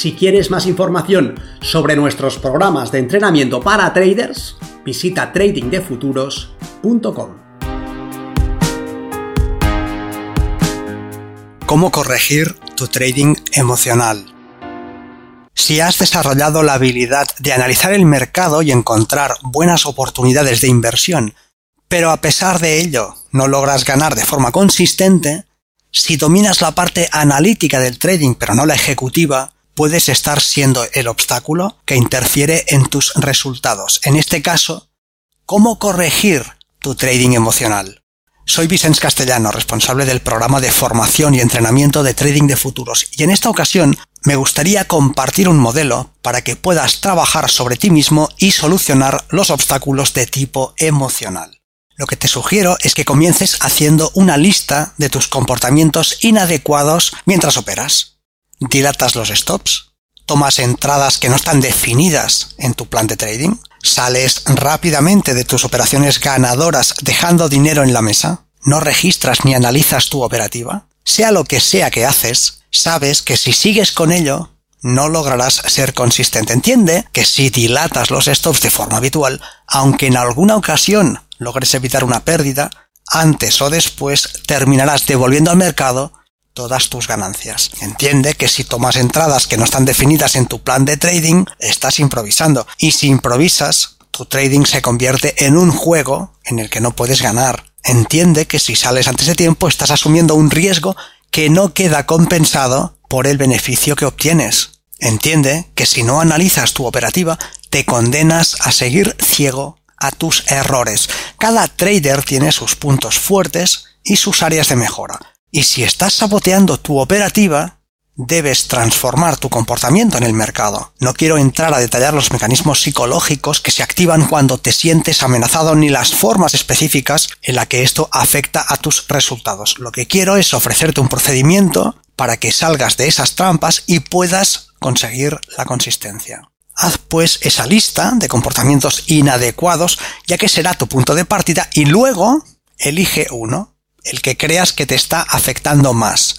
Si quieres más información sobre nuestros programas de entrenamiento para traders, visita tradingdefuturos.com. ¿Cómo corregir tu trading emocional? Si has desarrollado la habilidad de analizar el mercado y encontrar buenas oportunidades de inversión, pero a pesar de ello no logras ganar de forma consistente, si dominas la parte analítica del trading pero no la ejecutiva, puedes estar siendo el obstáculo que interfiere en tus resultados. En este caso, ¿cómo corregir tu trading emocional? Soy Vicens Castellano, responsable del programa de formación y entrenamiento de trading de futuros, y en esta ocasión me gustaría compartir un modelo para que puedas trabajar sobre ti mismo y solucionar los obstáculos de tipo emocional. Lo que te sugiero es que comiences haciendo una lista de tus comportamientos inadecuados mientras operas dilatas los stops, tomas entradas que no están definidas en tu plan de trading, sales rápidamente de tus operaciones ganadoras dejando dinero en la mesa, no registras ni analizas tu operativa, sea lo que sea que haces, sabes que si sigues con ello, no lograrás ser consistente. Entiende que si dilatas los stops de forma habitual, aunque en alguna ocasión logres evitar una pérdida, antes o después terminarás devolviendo al mercado todas tus ganancias. Entiende que si tomas entradas que no están definidas en tu plan de trading, estás improvisando. Y si improvisas, tu trading se convierte en un juego en el que no puedes ganar. Entiende que si sales antes de tiempo estás asumiendo un riesgo que no queda compensado por el beneficio que obtienes. Entiende que si no analizas tu operativa, te condenas a seguir ciego a tus errores. Cada trader tiene sus puntos fuertes y sus áreas de mejora. Y si estás saboteando tu operativa, debes transformar tu comportamiento en el mercado. No quiero entrar a detallar los mecanismos psicológicos que se activan cuando te sientes amenazado ni las formas específicas en la que esto afecta a tus resultados. Lo que quiero es ofrecerte un procedimiento para que salgas de esas trampas y puedas conseguir la consistencia. Haz pues esa lista de comportamientos inadecuados, ya que será tu punto de partida, y luego elige uno el que creas que te está afectando más.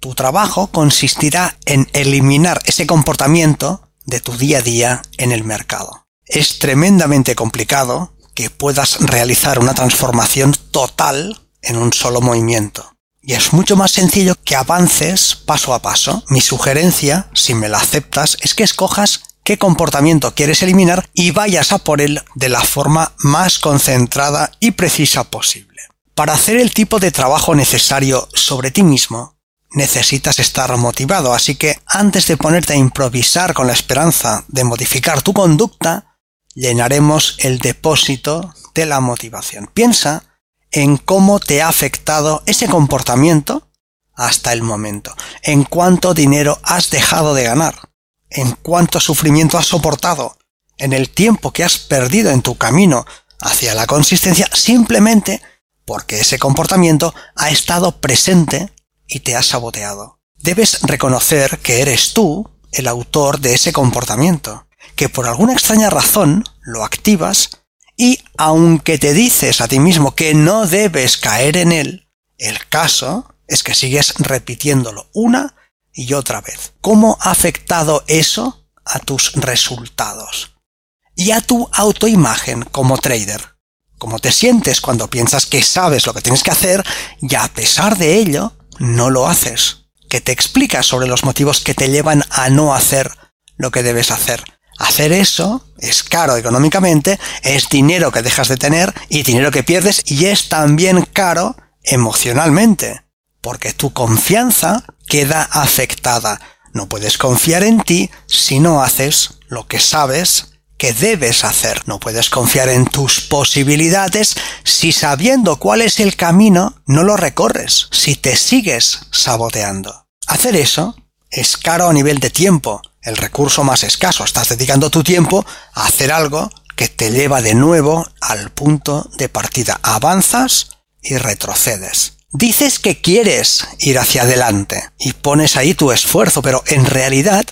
Tu trabajo consistirá en eliminar ese comportamiento de tu día a día en el mercado. Es tremendamente complicado que puedas realizar una transformación total en un solo movimiento. Y es mucho más sencillo que avances paso a paso. Mi sugerencia, si me la aceptas, es que escojas qué comportamiento quieres eliminar y vayas a por él de la forma más concentrada y precisa posible. Para hacer el tipo de trabajo necesario sobre ti mismo, necesitas estar motivado, así que antes de ponerte a improvisar con la esperanza de modificar tu conducta, llenaremos el depósito de la motivación. Piensa en cómo te ha afectado ese comportamiento hasta el momento, en cuánto dinero has dejado de ganar, en cuánto sufrimiento has soportado, en el tiempo que has perdido en tu camino hacia la consistencia, simplemente porque ese comportamiento ha estado presente y te ha saboteado. Debes reconocer que eres tú el autor de ese comportamiento, que por alguna extraña razón lo activas y aunque te dices a ti mismo que no debes caer en él, el caso es que sigues repitiéndolo una y otra vez. ¿Cómo ha afectado eso a tus resultados? Y a tu autoimagen como trader cómo te sientes cuando piensas que sabes lo que tienes que hacer y a pesar de ello no lo haces. Que te explicas sobre los motivos que te llevan a no hacer lo que debes hacer. Hacer eso es caro económicamente, es dinero que dejas de tener y dinero que pierdes y es también caro emocionalmente, porque tu confianza queda afectada. No puedes confiar en ti si no haces lo que sabes que debes hacer. No puedes confiar en tus posibilidades si sabiendo cuál es el camino no lo recorres, si te sigues saboteando. Hacer eso Es caro a nivel de tiempo, el recurso más escaso. Estás dedicando tu tiempo a hacer algo que te lleva de nuevo al punto de partida. Avanzas y retrocedes. Dices que quieres ir hacia adelante y pones ahí tu esfuerzo, pero en realidad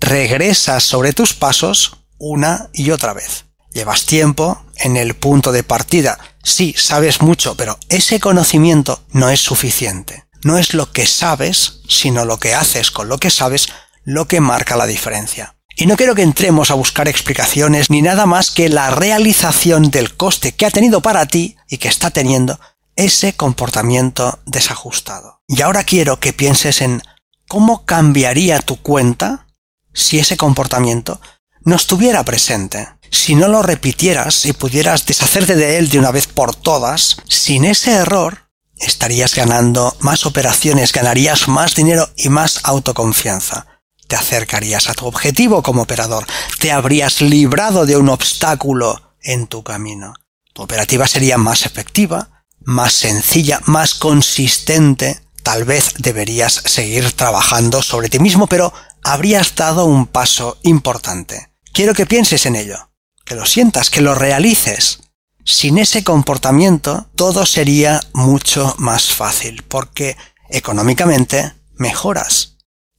regresas sobre tus pasos una y otra vez. Llevas tiempo en el punto de partida. Sí, sabes mucho, pero ese conocimiento no es suficiente. No es lo que sabes, sino lo que haces con lo que sabes lo que marca la diferencia. Y no quiero que entremos a buscar explicaciones ni nada más que la realización del coste que ha tenido para ti y que está teniendo ese comportamiento desajustado. Y ahora quiero que pienses en cómo cambiaría tu cuenta si ese comportamiento no estuviera presente. Si no lo repitieras y pudieras deshacerte de él de una vez por todas, sin ese error estarías ganando más operaciones, ganarías más dinero y más autoconfianza. Te acercarías a tu objetivo como operador, te habrías librado de un obstáculo en tu camino. Tu operativa sería más efectiva, más sencilla, más consistente. Tal vez deberías seguir trabajando sobre ti mismo, pero habrías dado un paso importante. Quiero que pienses en ello, que lo sientas, que lo realices. Sin ese comportamiento todo sería mucho más fácil, porque económicamente mejoras.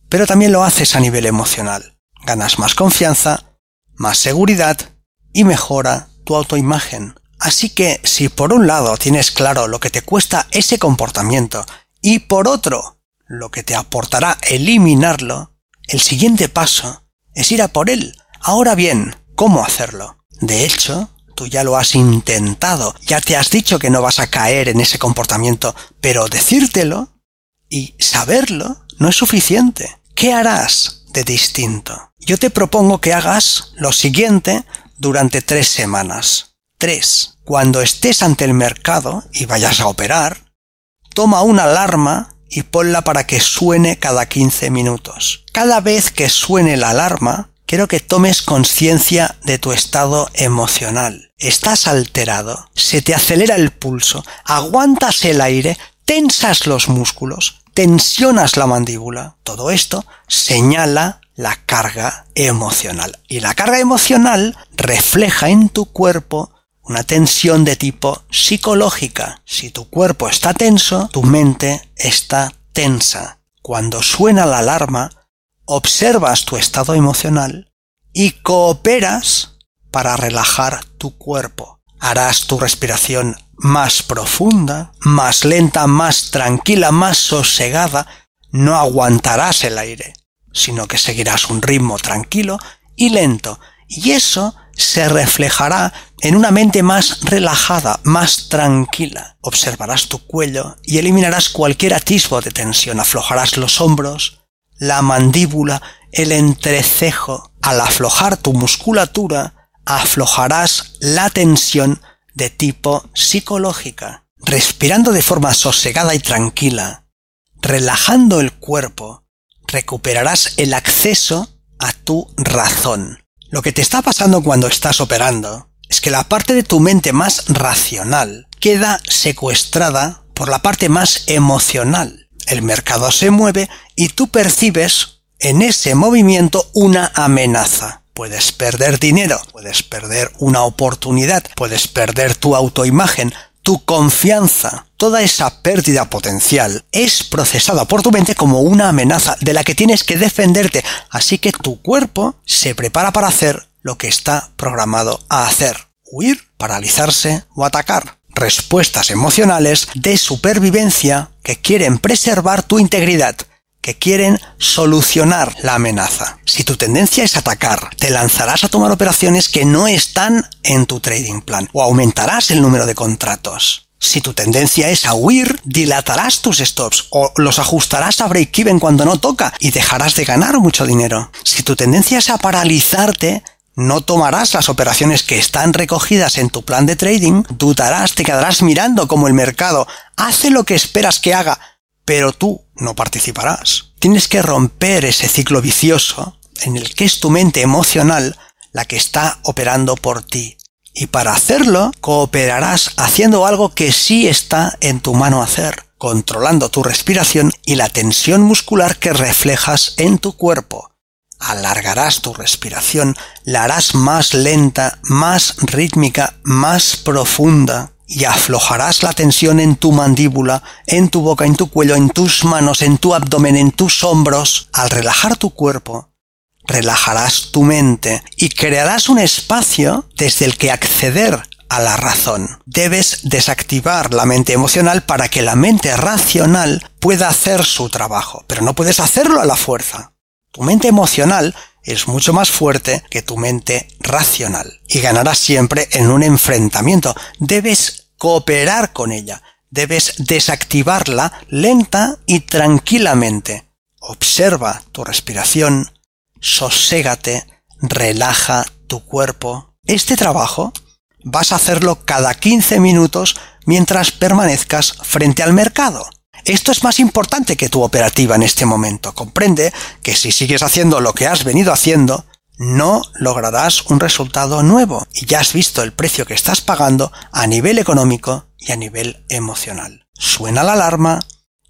Pero también lo haces a nivel emocional. Ganas más confianza, más seguridad y mejora tu autoimagen. Así que si por un lado tienes claro lo que te cuesta ese comportamiento y por otro lo que te aportará eliminarlo, el siguiente paso es ir a por él, Ahora bien, ¿cómo hacerlo? De hecho, tú ya lo has intentado, ya te has dicho que no vas a caer en ese comportamiento, pero decírtelo y saberlo no es suficiente. ¿Qué harás de distinto? Yo te propongo que hagas lo siguiente durante tres semanas. Tres. Cuando estés ante el mercado y vayas a operar, toma una alarma y ponla para que suene cada 15 minutos. Cada vez que suene la alarma, quiero que tomes conciencia de tu estado emocional. Estás alterado, se te acelera el pulso, aguantas el aire, tensas los músculos, tensionas la mandíbula. Todo esto señala la carga emocional. Y la carga emocional refleja en tu cuerpo una tensión de tipo psicológica. Si tu cuerpo está tenso, tu mente está tensa. Cuando suena la alarma, observas tu estado emocional y cooperas para relajar tu cuerpo. Harás tu respiración más profunda, más lenta, más tranquila, más sosegada. No aguantarás el aire, sino que seguirás un ritmo tranquilo y lento. Y eso se reflejará en una mente más relajada, más tranquila. Observarás tu cuello y eliminarás cualquier atisbo de tensión. Aflojarás los hombros, la mandíbula, el entrecejo. Al aflojar tu musculatura, aflojarás la tensión de tipo psicológica. Respirando de forma sosegada y tranquila, relajando el cuerpo, recuperarás el acceso a tu razón. Lo que te está pasando cuando estás operando es que la parte de tu mente más racional queda secuestrada por la parte más emocional el mercado se mueve y tú percibes en ese movimiento una amenaza. Puedes perder dinero, puedes perder una oportunidad, puedes perder tu autoimagen, tu confianza. Toda esa pérdida potencial es procesada por tu mente como una amenaza de la que tienes que defenderte, así que tu cuerpo se prepara para hacer lo que está programado a hacer. Huir, paralizarse o atacar respuestas emocionales de supervivencia que quieren preservar tu integridad, que quieren solucionar la amenaza. Si tu tendencia es atacar, te lanzarás a tomar operaciones que no están en tu trading plan o aumentarás el número de contratos. Si tu tendencia es a huir, dilatarás tus stops o los ajustarás a break-even cuando no toca y dejarás de ganar mucho dinero. Si tu tendencia es a paralizarte, no tomarás las operaciones que están recogidas en tu plan de trading, dudarás, te quedarás mirando como el mercado hace lo que esperas que haga, pero tú no participarás. Tienes que romper ese ciclo vicioso en el que es tu mente emocional la que está operando por ti. Y para hacerlo, cooperarás haciendo algo que sí está en tu mano hacer. controlando tu respiración y la tensión muscular que reflejas en tu cuerpo. Alargarás tu respiración, la harás más lenta, más rítmica, más profunda y aflojarás la tensión en tu mandíbula, en tu boca, en tu cuello, en tus manos, en tu abdomen, en tus hombros. Al relajar tu cuerpo, relajarás tu mente y crearás un espacio desde el que acceder a la razón. Debes desactivar la mente emocional para que la mente racional pueda hacer su trabajo, pero no puedes hacerlo a la fuerza. Tu mente emocional es mucho más fuerte que tu mente racional y ganarás siempre en un enfrentamiento. Debes cooperar con ella, debes desactivarla lenta y tranquilamente. Observa tu respiración, soségate, relaja tu cuerpo. Este trabajo vas a hacerlo cada 15 minutos mientras permanezcas frente al mercado. Esto es más importante que tu operativa en este momento. Comprende que si sigues haciendo lo que has venido haciendo, no lograrás un resultado nuevo y ya has visto el precio que estás pagando a nivel económico y a nivel emocional. Suena la alarma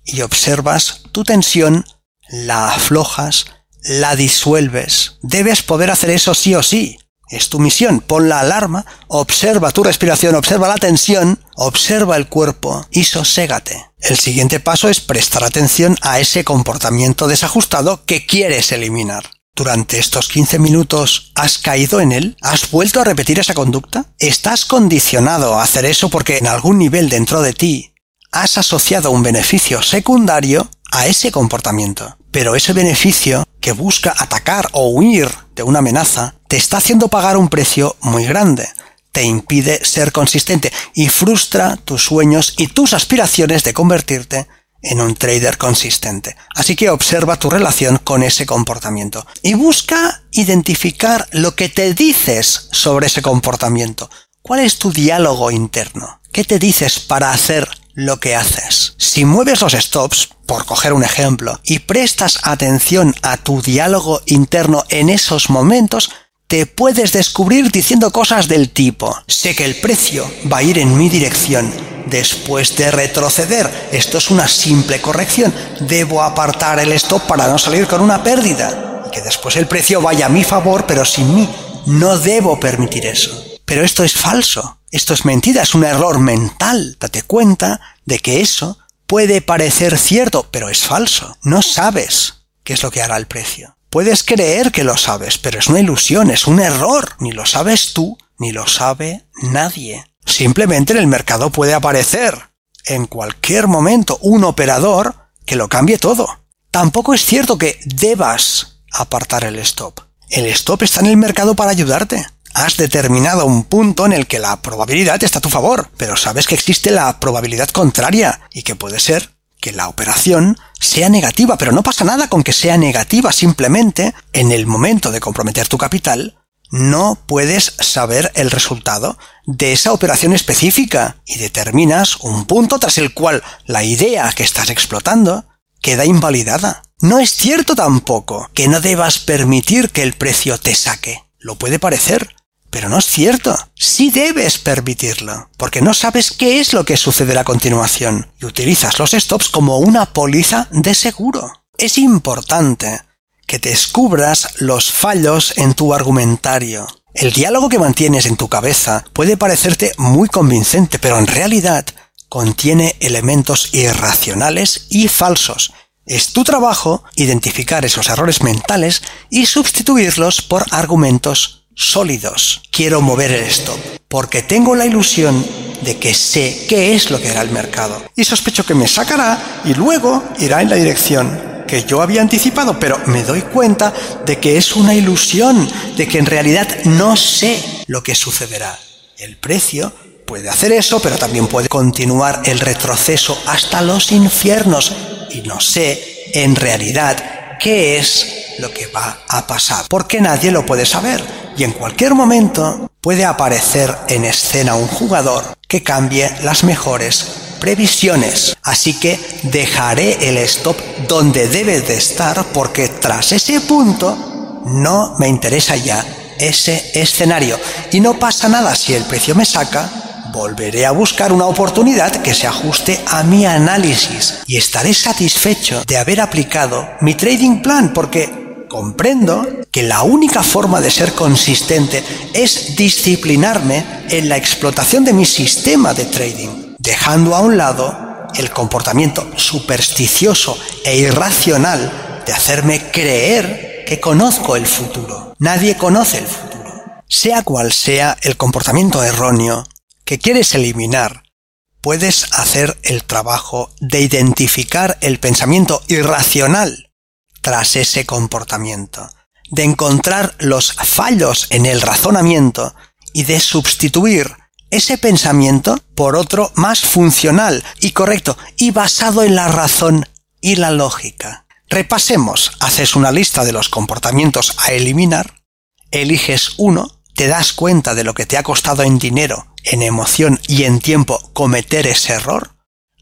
y observas tu tensión, la aflojas, la disuelves. Debes poder hacer eso sí o sí. Es tu misión. Pon la alarma, observa tu respiración, observa la tensión, observa el cuerpo y soségate. El siguiente paso es prestar atención a ese comportamiento desajustado que quieres eliminar. Durante estos 15 minutos has caído en él? ¿Has vuelto a repetir esa conducta? ¿Estás condicionado a hacer eso porque en algún nivel dentro de ti has asociado un beneficio secundario a ese comportamiento? Pero ese beneficio que busca atacar o huir de una amenaza te está haciendo pagar un precio muy grande, te impide ser consistente y frustra tus sueños y tus aspiraciones de convertirte en un trader consistente. Así que observa tu relación con ese comportamiento y busca identificar lo que te dices sobre ese comportamiento. ¿Cuál es tu diálogo interno? ¿Qué te dices para hacer lo que haces? Si mueves los stops, por coger un ejemplo, y prestas atención a tu diálogo interno en esos momentos, te puedes descubrir diciendo cosas del tipo, sé que el precio va a ir en mi dirección, después de retroceder, esto es una simple corrección, debo apartar el stop para no salir con una pérdida, que después el precio vaya a mi favor, pero sin mí, no debo permitir eso. Pero esto es falso, esto es mentira, es un error mental, date cuenta de que eso puede parecer cierto, pero es falso, no sabes qué es lo que hará el precio. Puedes creer que lo sabes, pero es una ilusión, es un error. Ni lo sabes tú, ni lo sabe nadie. Simplemente en el mercado puede aparecer en cualquier momento un operador que lo cambie todo. Tampoco es cierto que debas apartar el stop. El stop está en el mercado para ayudarte. Has determinado un punto en el que la probabilidad está a tu favor, pero sabes que existe la probabilidad contraria y que puede ser que la operación sea negativa, pero no pasa nada con que sea negativa, simplemente en el momento de comprometer tu capital, no puedes saber el resultado de esa operación específica y determinas un punto tras el cual la idea que estás explotando queda invalidada. No es cierto tampoco que no debas permitir que el precio te saque. Lo puede parecer, pero no es cierto. Sí debes permitirlo, porque no sabes qué es lo que sucederá a continuación y utilizas los stops como una póliza de seguro. Es importante que descubras los fallos en tu argumentario. El diálogo que mantienes en tu cabeza puede parecerte muy convincente, pero en realidad contiene elementos irracionales y falsos. Es tu trabajo identificar esos errores mentales y sustituirlos por argumentos sólidos. Quiero mover el stop, porque tengo la ilusión de que sé qué es lo que hará el mercado. Y sospecho que me sacará y luego irá en la dirección que yo había anticipado, pero me doy cuenta de que es una ilusión, de que en realidad no sé lo que sucederá. El precio puede hacer eso, pero también puede continuar el retroceso hasta los infiernos. Y no sé, en realidad, qué es lo que va a pasar, porque nadie lo puede saber y en cualquier momento puede aparecer en escena un jugador que cambie las mejores previsiones. Así que dejaré el stop donde debe de estar porque tras ese punto no me interesa ya ese escenario. Y no pasa nada si el precio me saca, volveré a buscar una oportunidad que se ajuste a mi análisis y estaré satisfecho de haber aplicado mi trading plan porque comprendo que la única forma de ser consistente es disciplinarme en la explotación de mi sistema de trading, dejando a un lado el comportamiento supersticioso e irracional de hacerme creer que conozco el futuro. Nadie conoce el futuro. Sea cual sea el comportamiento erróneo que quieres eliminar, puedes hacer el trabajo de identificar el pensamiento irracional tras ese comportamiento, de encontrar los fallos en el razonamiento y de sustituir ese pensamiento por otro más funcional y correcto y basado en la razón y la lógica. Repasemos, haces una lista de los comportamientos a eliminar, eliges uno te das cuenta de lo que te ha costado en dinero, en emoción y en tiempo cometer ese error,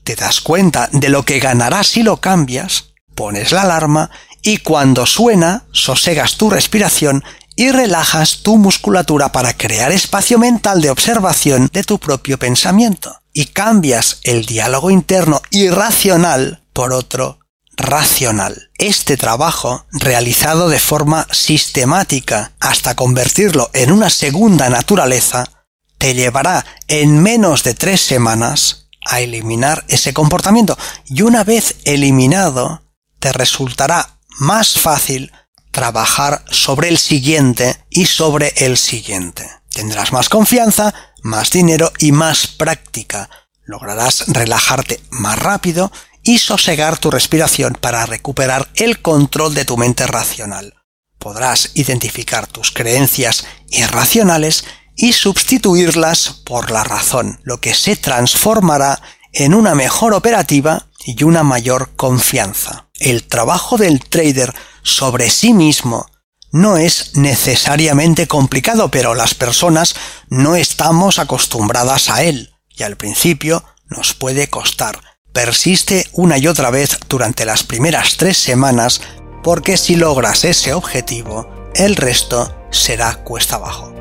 te das cuenta de lo que ganarás si lo cambias, pones la alarma y cuando suena, sosegas tu respiración y relajas tu musculatura para crear espacio mental de observación de tu propio pensamiento. Y cambias el diálogo interno irracional por otro racional. Este trabajo, realizado de forma sistemática hasta convertirlo en una segunda naturaleza, te llevará en menos de tres semanas a eliminar ese comportamiento y una vez eliminado, te resultará más fácil trabajar sobre el siguiente y sobre el siguiente. Tendrás más confianza, más dinero y más práctica. Lograrás relajarte más rápido y sosegar tu respiración para recuperar el control de tu mente racional. Podrás identificar tus creencias irracionales y sustituirlas por la razón, lo que se transformará en una mejor operativa y una mayor confianza. El trabajo del trader sobre sí mismo no es necesariamente complicado, pero las personas no estamos acostumbradas a él y al principio nos puede costar. Persiste una y otra vez durante las primeras tres semanas porque si logras ese objetivo, el resto será cuesta abajo.